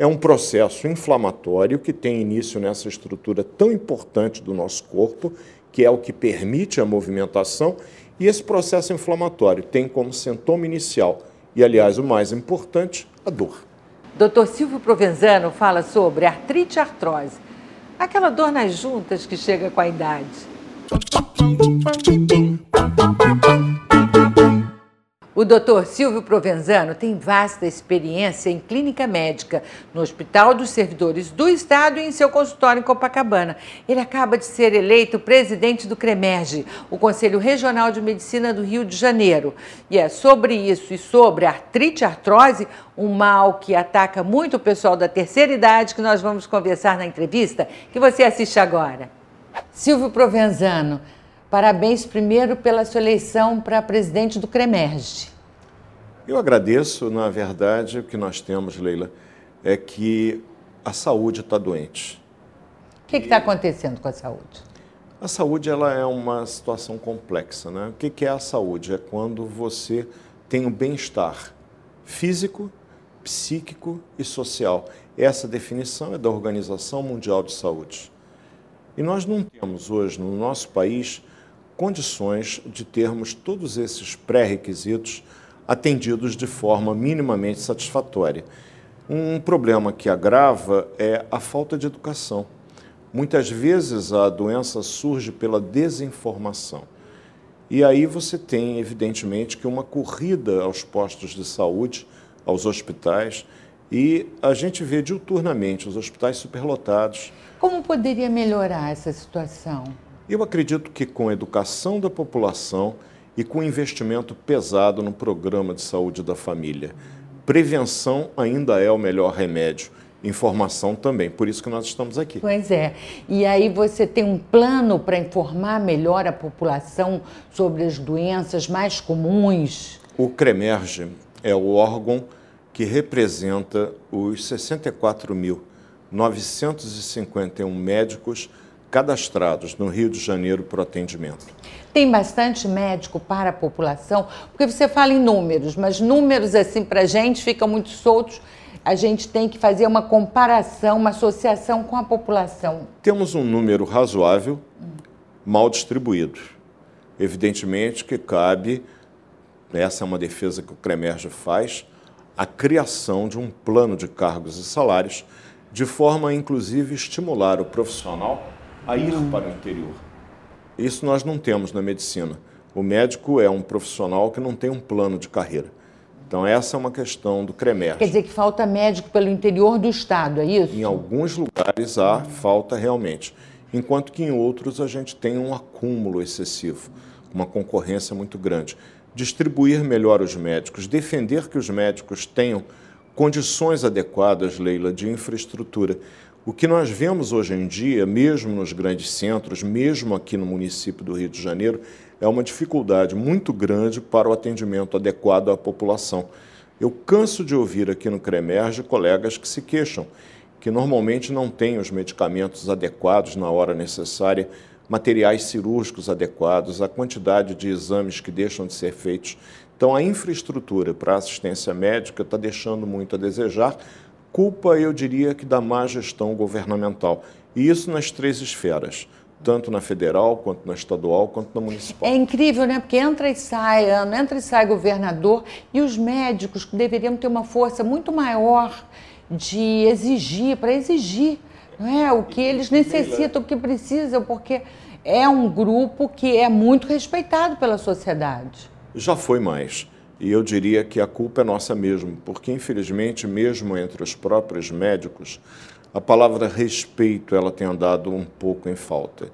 é um processo inflamatório que tem início nessa estrutura tão importante do nosso corpo, que é o que permite a movimentação, e esse processo inflamatório tem como sintoma inicial, e aliás o mais importante, a dor. Dr. Silvio Provenzano fala sobre artrite e artrose, aquela dor nas juntas que chega com a idade. O Dr. Silvio Provenzano tem vasta experiência em clínica médica no Hospital dos Servidores do Estado e em seu consultório em Copacabana. Ele acaba de ser eleito presidente do CREMERGE, o Conselho Regional de Medicina do Rio de Janeiro. E é sobre isso e sobre artrite e artrose, um mal que ataca muito o pessoal da terceira idade, que nós vamos conversar na entrevista que você assiste agora. Silvio Provenzano, Parabéns primeiro pela sua eleição para presidente do CREMERGE. Eu agradeço, na verdade, o que nós temos, Leila, é que a saúde está doente. O que está acontecendo com a saúde? A saúde ela é uma situação complexa. Né? O que é a saúde? É quando você tem um bem-estar físico, psíquico e social. Essa definição é da Organização Mundial de Saúde. E nós não temos hoje no nosso país condições de termos todos esses pré-requisitos atendidos de forma minimamente satisfatória. Um problema que agrava é a falta de educação. Muitas vezes a doença surge pela desinformação. E aí você tem, evidentemente, que uma corrida aos postos de saúde, aos hospitais, e a gente vê diuturnamente os hospitais superlotados. Como poderia melhorar essa situação? Eu acredito que com a educação da população e com investimento pesado no programa de saúde da família, prevenção ainda é o melhor remédio. Informação também, por isso que nós estamos aqui. Pois é. E aí você tem um plano para informar melhor a população sobre as doenças mais comuns? O CREMERGE é o órgão que representa os 64.951 médicos cadastrados no Rio de Janeiro para o atendimento. Tem bastante médico para a população? Porque você fala em números, mas números assim para a gente ficam muito soltos. A gente tem que fazer uma comparação, uma associação com a população. Temos um número razoável, mal distribuído. Evidentemente que cabe, essa é uma defesa que o CREMERGE faz, a criação de um plano de cargos e salários, de forma a inclusive estimular o profissional a ir para o interior. Isso nós não temos na medicina. O médico é um profissional que não tem um plano de carreira. Então, essa é uma questão do CREMER. Quer dizer que falta médico pelo interior do Estado, é isso? Em alguns lugares há falta realmente, enquanto que em outros a gente tem um acúmulo excessivo, uma concorrência muito grande. Distribuir melhor os médicos, defender que os médicos tenham condições adequadas, Leila, de infraestrutura. O que nós vemos hoje em dia, mesmo nos grandes centros, mesmo aqui no município do Rio de Janeiro, é uma dificuldade muito grande para o atendimento adequado à população. Eu canso de ouvir aqui no CREMERGE colegas que se queixam que normalmente não têm os medicamentos adequados na hora necessária, materiais cirúrgicos adequados, a quantidade de exames que deixam de ser feitos. Então, a infraestrutura para assistência médica está deixando muito a desejar, culpa, eu diria, que da má gestão governamental. E isso nas três esferas tanto na federal, quanto na estadual, quanto na municipal. É incrível, né? Porque entra e sai ano, entra e sai governador, e os médicos deveriam ter uma força muito maior de exigir, para exigir não é? o que eles necessitam, o que precisam, porque é um grupo que é muito respeitado pela sociedade. Já foi mais. E eu diria que a culpa é nossa mesmo, porque infelizmente, mesmo entre os próprios médicos, a palavra respeito ela tem andado um pouco em falta.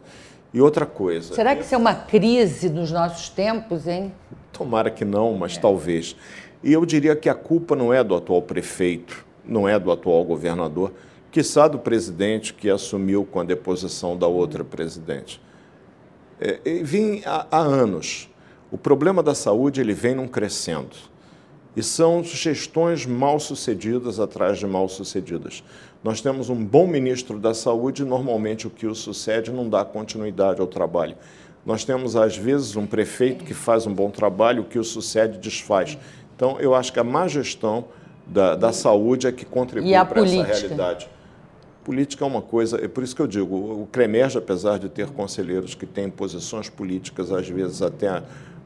E outra coisa. Será que isso é uma crise nos nossos tempos, hein? Tomara que não, mas é. talvez. E eu diria que a culpa não é do atual prefeito, não é do atual governador, quiçá do presidente que assumiu com a deposição da outra presidente. É, vim há, há anos o problema da saúde ele vem num crescendo. E são gestões mal sucedidas atrás de mal sucedidas. Nós temos um bom ministro da saúde e normalmente o que o sucede não dá continuidade ao trabalho. Nós temos, às vezes, um prefeito que faz um bom trabalho, o que o sucede desfaz. Então, eu acho que a má gestão da, da saúde é que contribui para essa realidade. Política é uma coisa, é por isso que eu digo, o CREMERG, apesar de ter conselheiros que têm posições políticas, às vezes até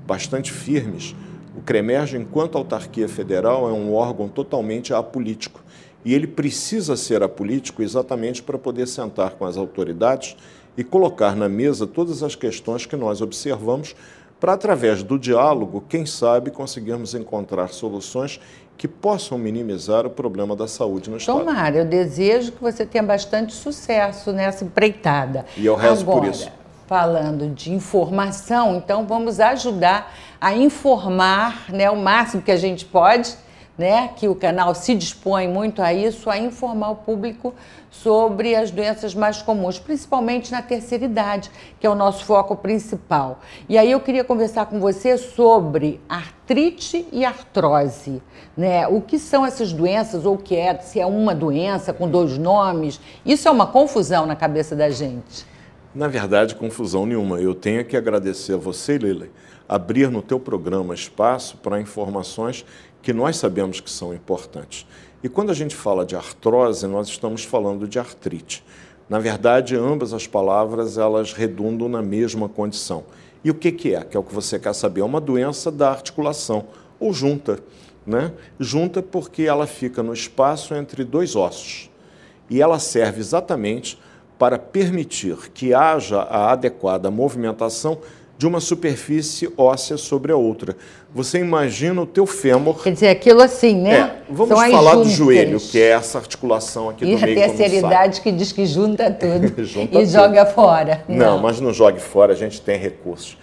bastante firmes, o CREMERG, enquanto autarquia federal, é um órgão totalmente apolítico. E ele precisa ser apolítico exatamente para poder sentar com as autoridades e colocar na mesa todas as questões que nós observamos, para, através do diálogo, quem sabe, conseguirmos encontrar soluções que possam minimizar o problema da saúde no Estado. Tomara, eu desejo que você tenha bastante sucesso nessa empreitada. E eu rezo Agora, por isso. Falando de informação, então vamos ajudar a informar né, o máximo que a gente pode né, que o canal se dispõe muito a isso, a informar o público sobre as doenças mais comuns, principalmente na terceira idade, que é o nosso foco principal. E aí eu queria conversar com você sobre artrite e artrose, né? O que são essas doenças ou o que é, se é uma doença com dois nomes? Isso é uma confusão na cabeça da gente. Na verdade, confusão nenhuma. Eu tenho que agradecer a você, Leila, abrir no teu programa espaço para informações que nós sabemos que são importantes. E quando a gente fala de artrose, nós estamos falando de artrite. Na verdade, ambas as palavras elas redundam na mesma condição. E o que, que é? Que é o que você quer saber? É uma doença da articulação, ou junta. Né? Junta porque ela fica no espaço entre dois ossos. E ela serve exatamente para permitir que haja a adequada movimentação de uma superfície óssea sobre a outra. Você imagina o teu fêmur. Quer dizer, aquilo assim, né? É, vamos São falar do joelho, que é essa articulação aqui e do meio. E a terceira idade que diz que junta tudo junta e tudo. joga fora. Não. Não, mas não jogue fora, a gente tem recursos.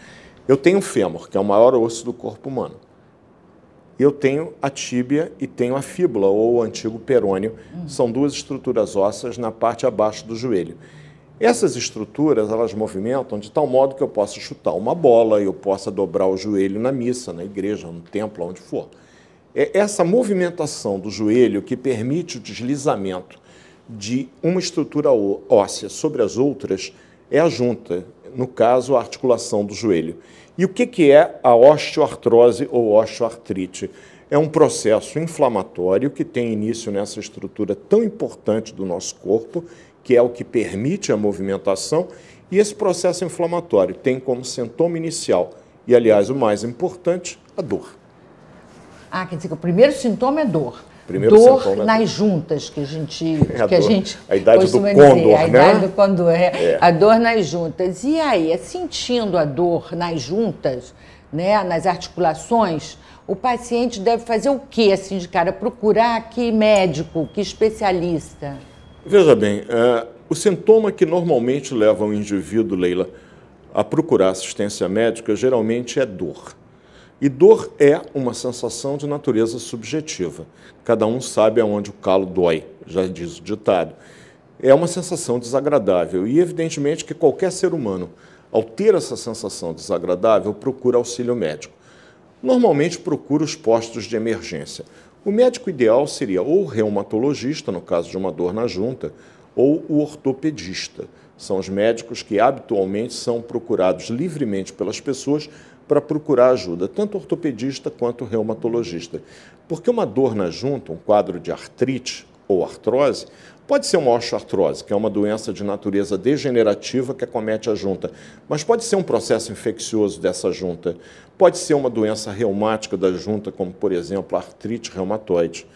Eu tenho o fêmur, que é o maior osso do corpo humano. Eu tenho a tíbia e tenho a fíbula, ou o antigo perônio. Hum. São duas estruturas ósseas na parte abaixo do joelho. Essas estruturas, elas movimentam de tal modo que eu possa chutar uma bola, eu possa dobrar o joelho na missa, na igreja, no templo, onde for. É essa movimentação do joelho que permite o deslizamento de uma estrutura óssea sobre as outras é a junta, no caso, a articulação do joelho. E o que é a osteoartrose ou osteoartrite? É um processo inflamatório que tem início nessa estrutura tão importante do nosso corpo que é o que permite a movimentação, e esse processo inflamatório tem como sintoma inicial, e aliás o mais importante, a dor. Ah, quer dizer que o primeiro sintoma é dor. Primeiro dor é nas juntas, que a gente. É que a, a, gente a idade do condor, dizer, a né? idade do condor, é, é. A dor nas juntas. E aí, é sentindo a dor nas juntas, né, nas articulações, o paciente deve fazer o quê, assim, de cara? Procurar que médico, que especialista? Veja bem, é, o sintoma que normalmente leva o indivíduo, Leila, a procurar assistência médica geralmente é dor. E dor é uma sensação de natureza subjetiva. Cada um sabe aonde o calo dói, já diz o ditado. É uma sensação desagradável e, evidentemente, que qualquer ser humano, ao ter essa sensação desagradável, procura auxílio médico. Normalmente procura os postos de emergência. O médico ideal seria ou o reumatologista, no caso de uma dor na junta, ou o ortopedista. São os médicos que habitualmente são procurados livremente pelas pessoas para procurar ajuda, tanto ortopedista quanto reumatologista. Porque uma dor na junta, um quadro de artrite ou artrose, Pode ser uma osteoartrose, que é uma doença de natureza degenerativa que acomete a junta, mas pode ser um processo infeccioso dessa junta. Pode ser uma doença reumática da junta, como, por exemplo, a artrite reumatoide.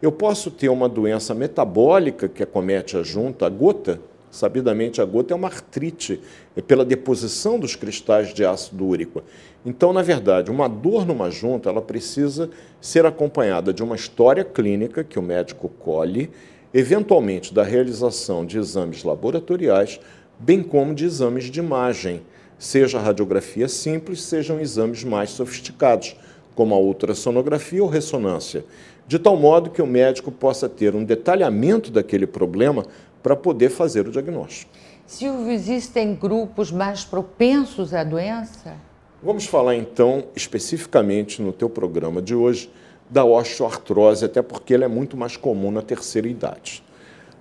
Eu posso ter uma doença metabólica que acomete a junta, a gota. Sabidamente, a gota é uma artrite, é pela deposição dos cristais de ácido úrico. Então, na verdade, uma dor numa junta, ela precisa ser acompanhada de uma história clínica que o médico colhe eventualmente da realização de exames laboratoriais, bem como de exames de imagem, seja radiografia simples, sejam exames mais sofisticados, como a ultrassonografia ou ressonância, de tal modo que o médico possa ter um detalhamento daquele problema para poder fazer o diagnóstico. Silvio, existem grupos mais propensos à doença? Vamos falar então especificamente no teu programa de hoje da osteoartrose, até porque ela é muito mais comum na terceira idade.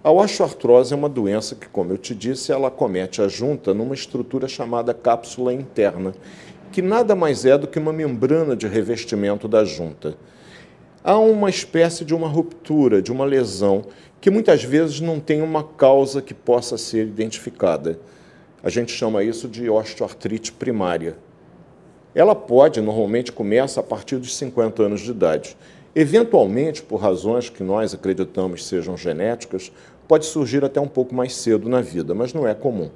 A osteoartrose é uma doença que, como eu te disse, ela comete a junta numa estrutura chamada cápsula interna, que nada mais é do que uma membrana de revestimento da junta. Há uma espécie de uma ruptura, de uma lesão, que muitas vezes não tem uma causa que possa ser identificada. A gente chama isso de osteoartrite primária. Ela pode, normalmente, começa a partir dos 50 anos de idade. Eventualmente, por razões que nós acreditamos sejam genéticas, pode surgir até um pouco mais cedo na vida, mas não é comum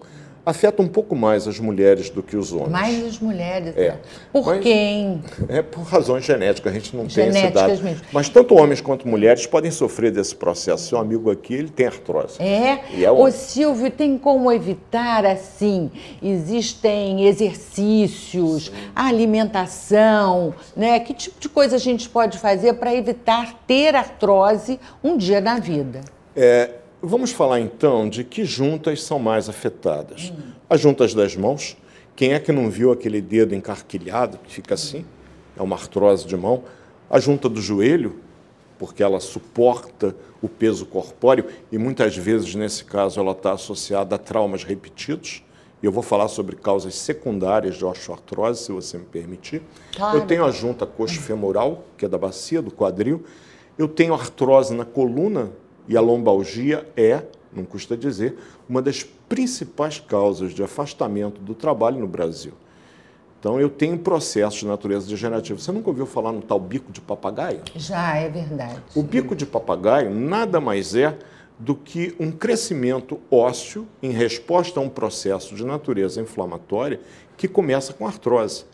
afeta um pouco mais as mulheres do que os homens. Mais as mulheres. É. Por Mas quem? É por razões genéticas, a gente não Genéticas tem esse dado. mesmo. Mas tanto homens quanto mulheres podem sofrer desse processo. Seu amigo aqui, ele tem artrose. É. E é Ô. Silvio, tem como evitar assim? Existem exercícios, alimentação, né? Que tipo de coisa a gente pode fazer para evitar ter artrose um dia na vida? É, vamos falar então de que juntas são mais afetadas. As juntas das mãos. Quem é que não viu aquele dedo encarquilhado que fica assim? É uma artrose de mão. A junta do joelho, porque ela suporta o peso corpóreo e muitas vezes, nesse caso, ela está associada a traumas repetidos. E eu vou falar sobre causas secundárias de osteoartrose, se você me permitir. Claro. Eu tenho a junta coxo-femoral, que é da bacia, do quadril. Eu tenho artrose na coluna e a lombalgia é, não custa dizer, uma das principais causas de afastamento do trabalho no Brasil. Então, eu tenho processos de natureza degenerativa. Você nunca ouviu falar no tal bico de papagaio? Já é verdade. O bico de papagaio nada mais é do que um crescimento ósseo em resposta a um processo de natureza inflamatória que começa com artrose.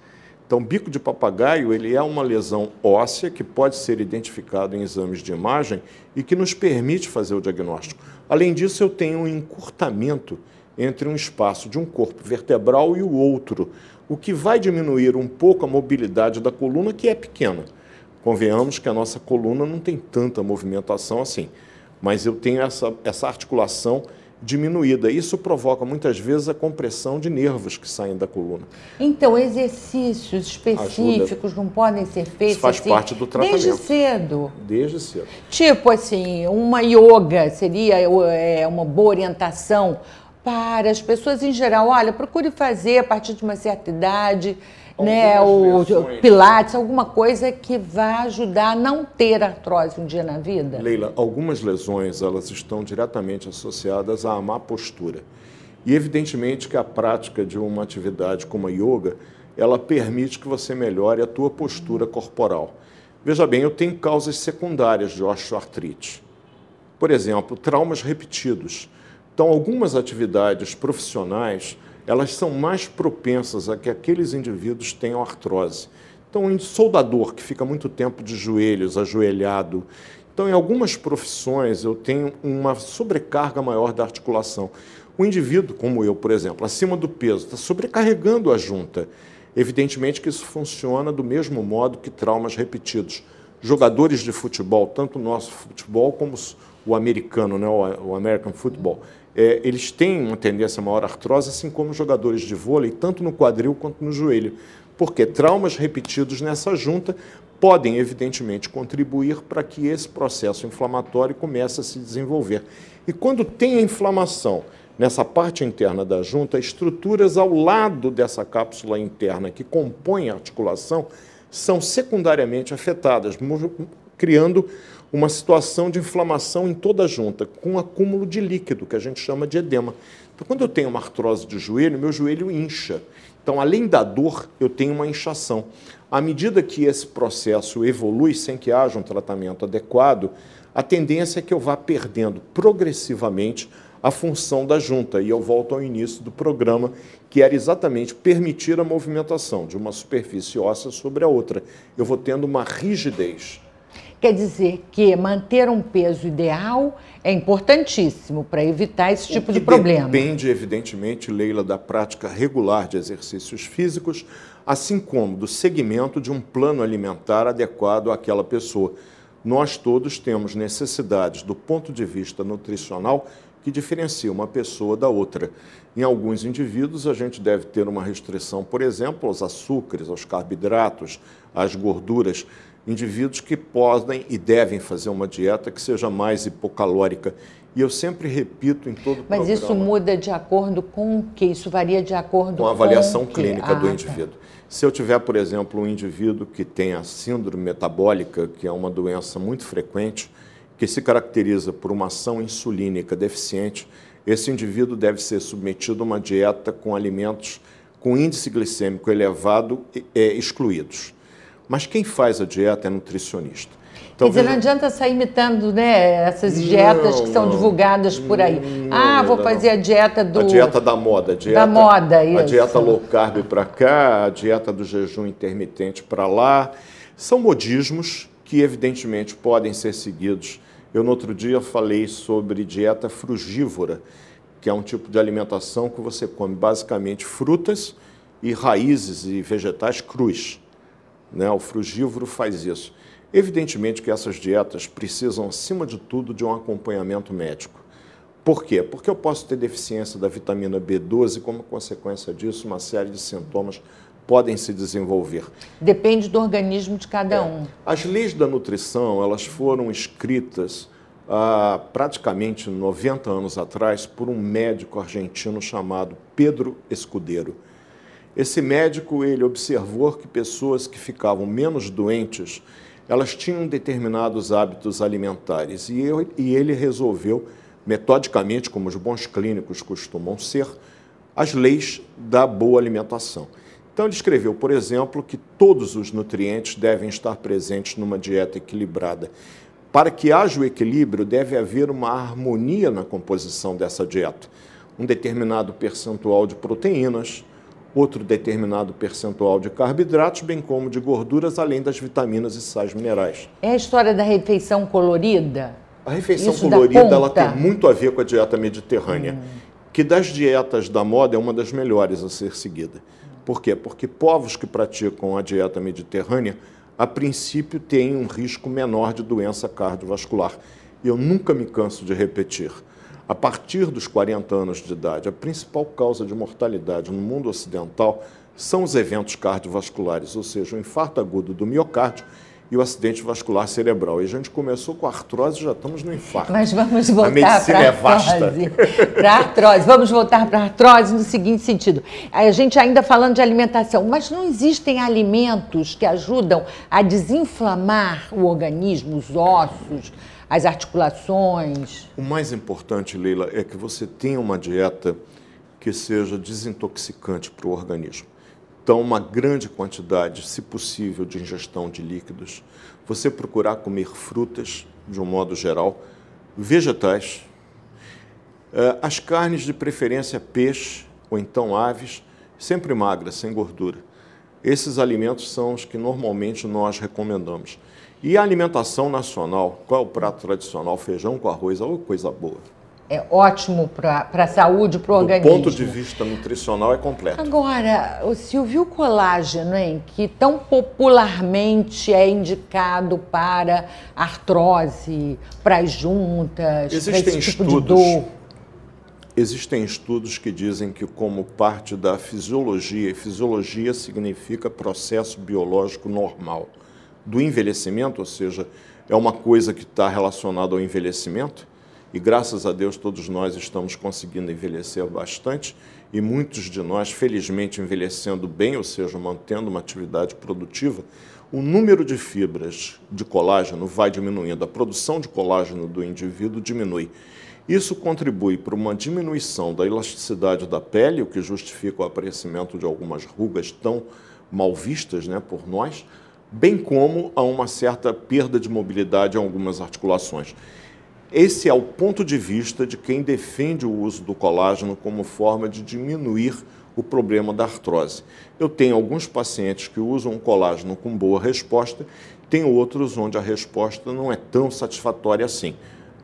Então, bico de papagaio ele é uma lesão óssea que pode ser identificado em exames de imagem e que nos permite fazer o diagnóstico. Além disso, eu tenho um encurtamento entre um espaço de um corpo vertebral e o outro, o que vai diminuir um pouco a mobilidade da coluna, que é pequena. Convenhamos que a nossa coluna não tem tanta movimentação assim, mas eu tenho essa, essa articulação diminuída. Isso provoca muitas vezes a compressão de nervos que saem da coluna. Então, exercícios específicos não podem ser feitos Isso faz assim, parte do tratamento. desde cedo. Desde cedo. Tipo assim, uma yoga seria é, uma boa orientação para as pessoas em geral. Olha, procure fazer a partir de uma certa idade, né, o versões. pilates, alguma coisa que vá ajudar a não ter artrose um dia na vida. Leila, algumas lesões elas estão diretamente associadas à má postura. E evidentemente que a prática de uma atividade como a yoga, ela permite que você melhore a tua postura corporal. Veja bem, eu tenho causas secundárias de osteoartrite. Por exemplo, traumas repetidos. Então, algumas atividades profissionais, elas são mais propensas a que aqueles indivíduos tenham artrose. Então, um soldador que fica muito tempo de joelhos, ajoelhado. Então, em algumas profissões, eu tenho uma sobrecarga maior da articulação. O indivíduo, como eu, por exemplo, acima do peso, está sobrecarregando a junta. Evidentemente que isso funciona do mesmo modo que traumas repetidos. Jogadores de futebol, tanto o nosso futebol como o americano, né, o American Football, é, eles têm uma tendência maior à artrose, assim como jogadores de vôlei, tanto no quadril quanto no joelho. Porque traumas repetidos nessa junta podem, evidentemente, contribuir para que esse processo inflamatório comece a se desenvolver. E quando tem a inflamação nessa parte interna da junta, estruturas ao lado dessa cápsula interna que compõem a articulação são secundariamente afetadas, criando uma situação de inflamação em toda a junta, com acúmulo de líquido, que a gente chama de edema. Então, quando eu tenho uma artrose de joelho, meu joelho incha. Então, além da dor, eu tenho uma inchação. À medida que esse processo evolui sem que haja um tratamento adequado, a tendência é que eu vá perdendo progressivamente a função da junta. E eu volto ao início do programa, que era exatamente permitir a movimentação de uma superfície óssea sobre a outra. Eu vou tendo uma rigidez. Quer dizer que manter um peso ideal é importantíssimo para evitar esse tipo de problema. Depende, evidentemente, Leila, da prática regular de exercícios físicos, assim como do segmento de um plano alimentar adequado àquela pessoa. Nós todos temos necessidades, do ponto de vista nutricional, que diferencia uma pessoa da outra. Em alguns indivíduos, a gente deve ter uma restrição, por exemplo, aos açúcares, aos carboidratos, às gorduras. Indivíduos que podem e devem fazer uma dieta que seja mais hipocalórica. E eu sempre repito em todo Mas programa isso muda de acordo com o que? Isso varia de acordo com com a avaliação o quê? clínica do Ah, tá. indivíduo. Se eu tiver, por exemplo, um indivíduo que tem a síndrome metabólica, que é uma doença muito frequente, que se caracteriza por uma ação insulínica deficiente, esse indivíduo deve ser submetido a uma dieta com alimentos com índice glicêmico elevado é, excluídos. Mas quem faz a dieta é nutricionista. Então, Quer dizer, não adianta sair imitando né, essas dietas não, que são não, divulgadas por aí. Não, ah, vou fazer a dieta do. A dieta da moda. A dieta, da moda, isso. A dieta low carb para cá, a dieta do jejum intermitente para lá. São modismos que, evidentemente, podem ser seguidos. Eu, no outro dia, falei sobre dieta frugívora, que é um tipo de alimentação que você come basicamente frutas e raízes e vegetais crus. Né? O frugívoro faz isso. Evidentemente que essas dietas precisam, acima de tudo, de um acompanhamento médico. Por quê? Porque eu posso ter deficiência da vitamina B12 e, como consequência disso, uma série de sintomas podem se desenvolver. Depende do organismo de cada é. um. As leis da nutrição, elas foram escritas há praticamente 90 anos atrás por um médico argentino chamado Pedro Escudeiro. Esse médico, ele observou que pessoas que ficavam menos doentes elas tinham determinados hábitos alimentares e, eu, e ele resolveu, metodicamente, como os bons clínicos costumam ser, as leis da boa alimentação. Então, ele escreveu, por exemplo, que todos os nutrientes devem estar presentes numa dieta equilibrada. Para que haja o equilíbrio, deve haver uma harmonia na composição dessa dieta. Um determinado percentual de proteínas, outro determinado percentual de carboidratos, bem como de gorduras, além das vitaminas e sais minerais. É a história da refeição colorida? A refeição Isso colorida ela tem muito a ver com a dieta mediterrânea, hum. que das dietas da moda é uma das melhores a ser seguida. Por quê? Porque povos que praticam a dieta mediterrânea, a princípio, têm um risco menor de doença cardiovascular. E eu nunca me canso de repetir a partir dos 40 anos de idade, a principal causa de mortalidade no mundo ocidental são os eventos cardiovasculares, ou seja, o infarto agudo do miocárdio e o acidente vascular cerebral. E a gente começou com a artrose, já estamos no infarto. Mas vamos voltar para a é vasta. Para a artrose. Vamos voltar para a artrose no seguinte sentido. A gente ainda falando de alimentação, mas não existem alimentos que ajudam a desinflamar o organismo, os ossos, as articulações? O mais importante, Leila, é que você tenha uma dieta que seja desintoxicante para o organismo. Então, uma grande quantidade, se possível, de ingestão de líquidos. Você procurar comer frutas, de um modo geral, vegetais, eh, as carnes de preferência peixe ou então aves, sempre magras, sem gordura. Esses alimentos são os que normalmente nós recomendamos. E a alimentação nacional, qual é o prato tradicional? Feijão com arroz, oh, coisa boa. É ótimo para a saúde, para o organismo. Do ponto de vista nutricional, é completo. Agora, o Silvio, o colágeno, hein, que tão popularmente é indicado para artrose, para as juntas, Existem para esse tipo estudos, de dor. Existem estudos que dizem que, como parte da fisiologia, e fisiologia significa processo biológico normal do envelhecimento, ou seja, é uma coisa que está relacionada ao envelhecimento, e graças a Deus todos nós estamos conseguindo envelhecer bastante, e muitos de nós, felizmente, envelhecendo bem, ou seja, mantendo uma atividade produtiva, o número de fibras de colágeno vai diminuindo, a produção de colágeno do indivíduo diminui. Isso contribui para uma diminuição da elasticidade da pele, o que justifica o aparecimento de algumas rugas tão mal vistas né, por nós, bem como a uma certa perda de mobilidade em algumas articulações. Esse é o ponto de vista de quem defende o uso do colágeno como forma de diminuir o problema da artrose. Eu tenho alguns pacientes que usam o colágeno com boa resposta, tem outros onde a resposta não é tão satisfatória assim.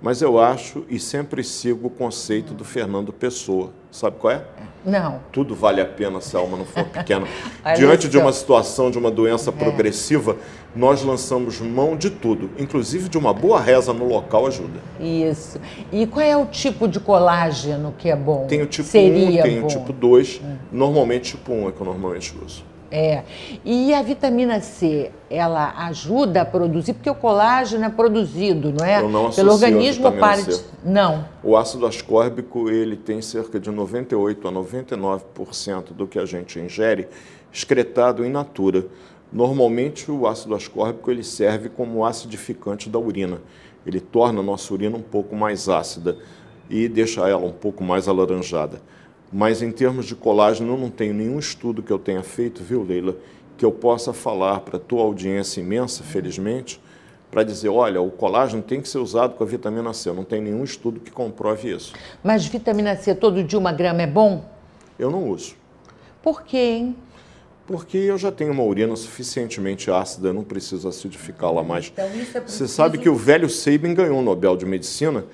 Mas eu acho e sempre sigo o conceito do Fernando Pessoa. Sabe qual é? Não. Tudo vale a pena se a alma não for pequena. Diante de uma situação de uma doença é. progressiva, nós lançamos mão de tudo, inclusive de uma boa reza no local ajuda. Isso. E qual é o tipo de colágeno que é bom? Tem o tipo Seria 1, tem bom. o tipo 2, hum. normalmente tipo 1 é que eu normalmente uso. É. E a vitamina C, ela ajuda a produzir, porque o colágeno é produzido, não é? Eu não Pelo organismo para de... Não. O ácido ascórbico, ele tem cerca de 98 a 99% do que a gente ingere excretado in natura. Normalmente o ácido ascórbico ele serve como acidificante da urina. Ele torna a nossa urina um pouco mais ácida e deixa ela um pouco mais alaranjada. Mas em termos de colágeno, eu não tenho nenhum estudo que eu tenha feito, viu, Leila, que eu possa falar para a tua audiência imensa, felizmente, para dizer, olha, o colágeno tem que ser usado com a vitamina C. Eu não tem nenhum estudo que comprove isso. Mas vitamina C todo dia uma grama é bom? Eu não uso. Por quê, hein? Porque eu já tenho uma urina suficientemente ácida, eu não preciso acidificá-la mais. Então, isso é preciso... Você sabe que o velho Sabin ganhou o Nobel de Medicina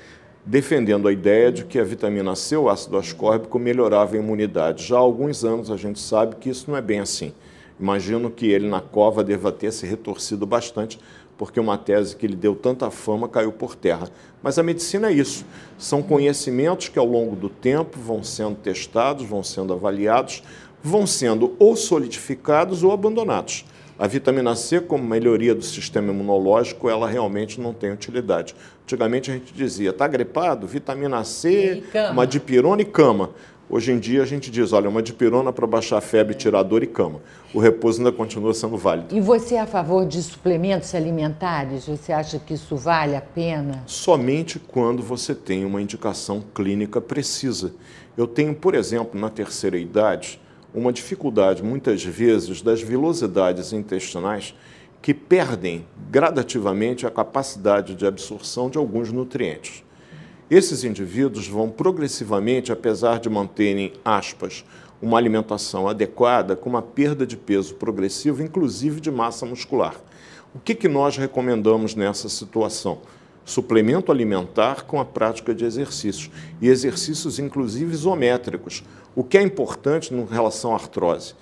defendendo a ideia de que a vitamina C, o ácido ascórbico, melhorava a imunidade. Já há alguns anos a gente sabe que isso não é bem assim. Imagino que ele na cova deva ter se retorcido bastante, porque uma tese que lhe deu tanta fama caiu por terra. Mas a medicina é isso. São conhecimentos que ao longo do tempo vão sendo testados, vão sendo avaliados, vão sendo ou solidificados ou abandonados. A vitamina C, como melhoria do sistema imunológico, ela realmente não tem utilidade. Antigamente a gente dizia, está gripado? Vitamina C, uma dipirona e cama. Hoje em dia a gente diz, olha, uma dipirona para baixar a febre, tirar dor e cama. O repouso ainda continua sendo válido. E você é a favor de suplementos alimentares? Você acha que isso vale a pena? Somente quando você tem uma indicação clínica precisa. Eu tenho, por exemplo, na terceira idade, uma dificuldade, muitas vezes, das velocidades intestinais que perdem gradativamente a capacidade de absorção de alguns nutrientes. Esses indivíduos vão progressivamente, apesar de manterem, aspas, uma alimentação adequada, com uma perda de peso progressiva, inclusive de massa muscular. O que, que nós recomendamos nessa situação? Suplemento alimentar com a prática de exercícios, e exercícios inclusive isométricos, o que é importante em relação à artrose.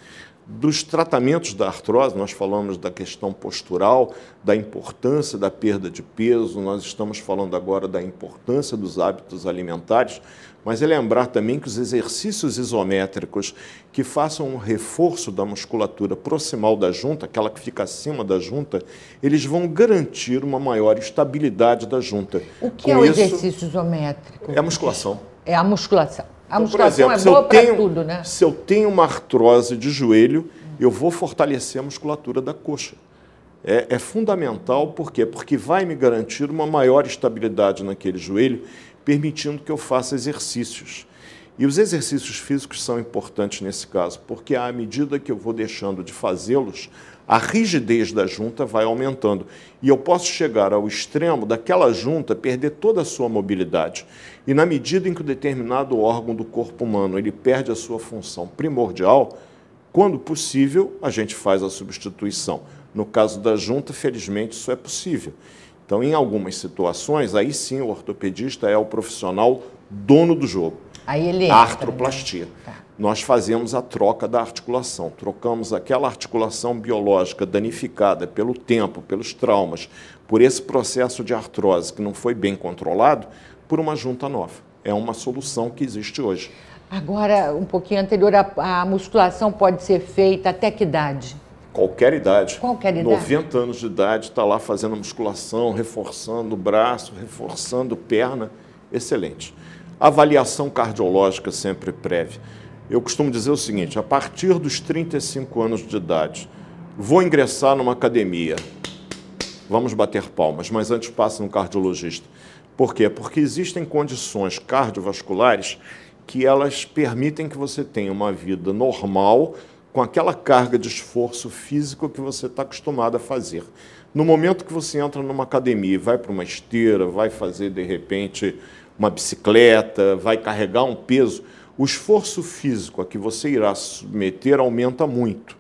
Dos tratamentos da artrose, nós falamos da questão postural, da importância da perda de peso, nós estamos falando agora da importância dos hábitos alimentares, mas é lembrar também que os exercícios isométricos que façam um reforço da musculatura proximal da junta, aquela que fica acima da junta, eles vão garantir uma maior estabilidade da junta. O que Com é o isso, exercício isométrico? É a musculação. É a musculação. A então, musculação exemplo, é boa para tudo, né? Se eu tenho uma artrose de joelho, eu vou fortalecer a musculatura da coxa. É, é, fundamental, por quê? Porque vai me garantir uma maior estabilidade naquele joelho, permitindo que eu faça exercícios. E os exercícios físicos são importantes nesse caso, porque à medida que eu vou deixando de fazê-los, a rigidez da junta vai aumentando. E eu posso chegar ao extremo daquela junta perder toda a sua mobilidade. E na medida em que o determinado órgão do corpo humano ele perde a sua função primordial, quando possível, a gente faz a substituição. No caso da junta, felizmente, isso é possível. Então, em algumas situações, aí sim o ortopedista é o profissional dono do jogo. Aí ele entra, a artroplastia. Né? Tá. Nós fazemos a troca da articulação. Trocamos aquela articulação biológica danificada pelo tempo, pelos traumas, por esse processo de artrose que não foi bem controlado, por uma junta nova. É uma solução que existe hoje. Agora, um pouquinho anterior, a, a musculação pode ser feita até que idade? Qualquer idade. Qualquer idade. 90 anos de idade, está lá fazendo musculação, reforçando o braço, reforçando perna. Excelente. Avaliação cardiológica sempre prévia. Eu costumo dizer o seguinte: a partir dos 35 anos de idade, vou ingressar numa academia. Vamos bater palmas, mas antes passe no cardiologista. Por quê? Porque existem condições cardiovasculares que elas permitem que você tenha uma vida normal com aquela carga de esforço físico que você está acostumado a fazer. No momento que você entra numa academia vai para uma esteira, vai fazer de repente uma bicicleta, vai carregar um peso, o esforço físico a que você irá submeter aumenta muito.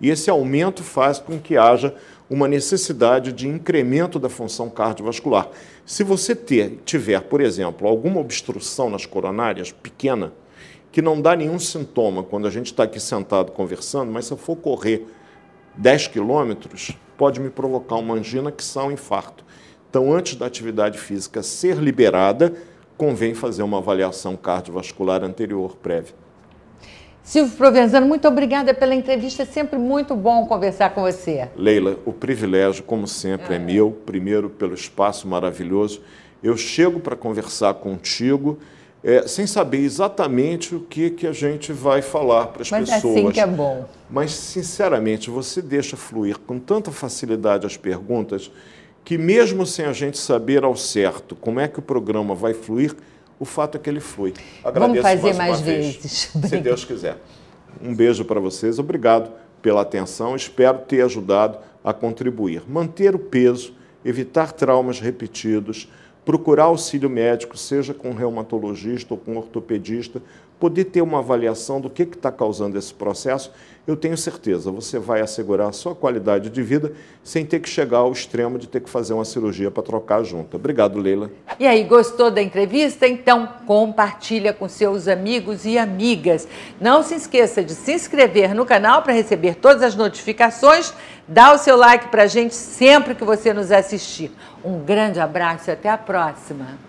E esse aumento faz com que haja uma necessidade de incremento da função cardiovascular. Se você ter, tiver, por exemplo, alguma obstrução nas coronárias pequena, que não dá nenhum sintoma quando a gente está aqui sentado conversando, mas se eu for correr 10 quilômetros, pode me provocar uma angina que são um infarto. Então, antes da atividade física ser liberada, convém fazer uma avaliação cardiovascular anterior prévia. Silvio Provenzano, muito obrigada pela entrevista. É sempre muito bom conversar com você. Leila, o privilégio, como sempre, é, é meu. Primeiro, pelo espaço maravilhoso. Eu chego para conversar contigo é, sem saber exatamente o que, que a gente vai falar para as pessoas. Mas assim que é bom. Mas, sinceramente, você deixa fluir com tanta facilidade as perguntas que, mesmo sem a gente saber ao certo como é que o programa vai fluir, o fato é que ele flui. Agradeço Vamos fazer mais, mais vezes. Vez, se Deus quiser. Um beijo para vocês, obrigado pela atenção, espero ter ajudado a contribuir. Manter o peso, evitar traumas repetidos, procurar auxílio médico, seja com reumatologista ou com ortopedista, poder ter uma avaliação do que está causando esse processo, eu tenho certeza, você vai assegurar a sua qualidade de vida sem ter que chegar ao extremo de ter que fazer uma cirurgia para trocar a junta. Obrigado, Leila. E aí, gostou da entrevista? Então compartilha com seus amigos e amigas. Não se esqueça de se inscrever no canal para receber todas as notificações. Dá o seu like para a gente sempre que você nos assistir. Um grande abraço e até a próxima.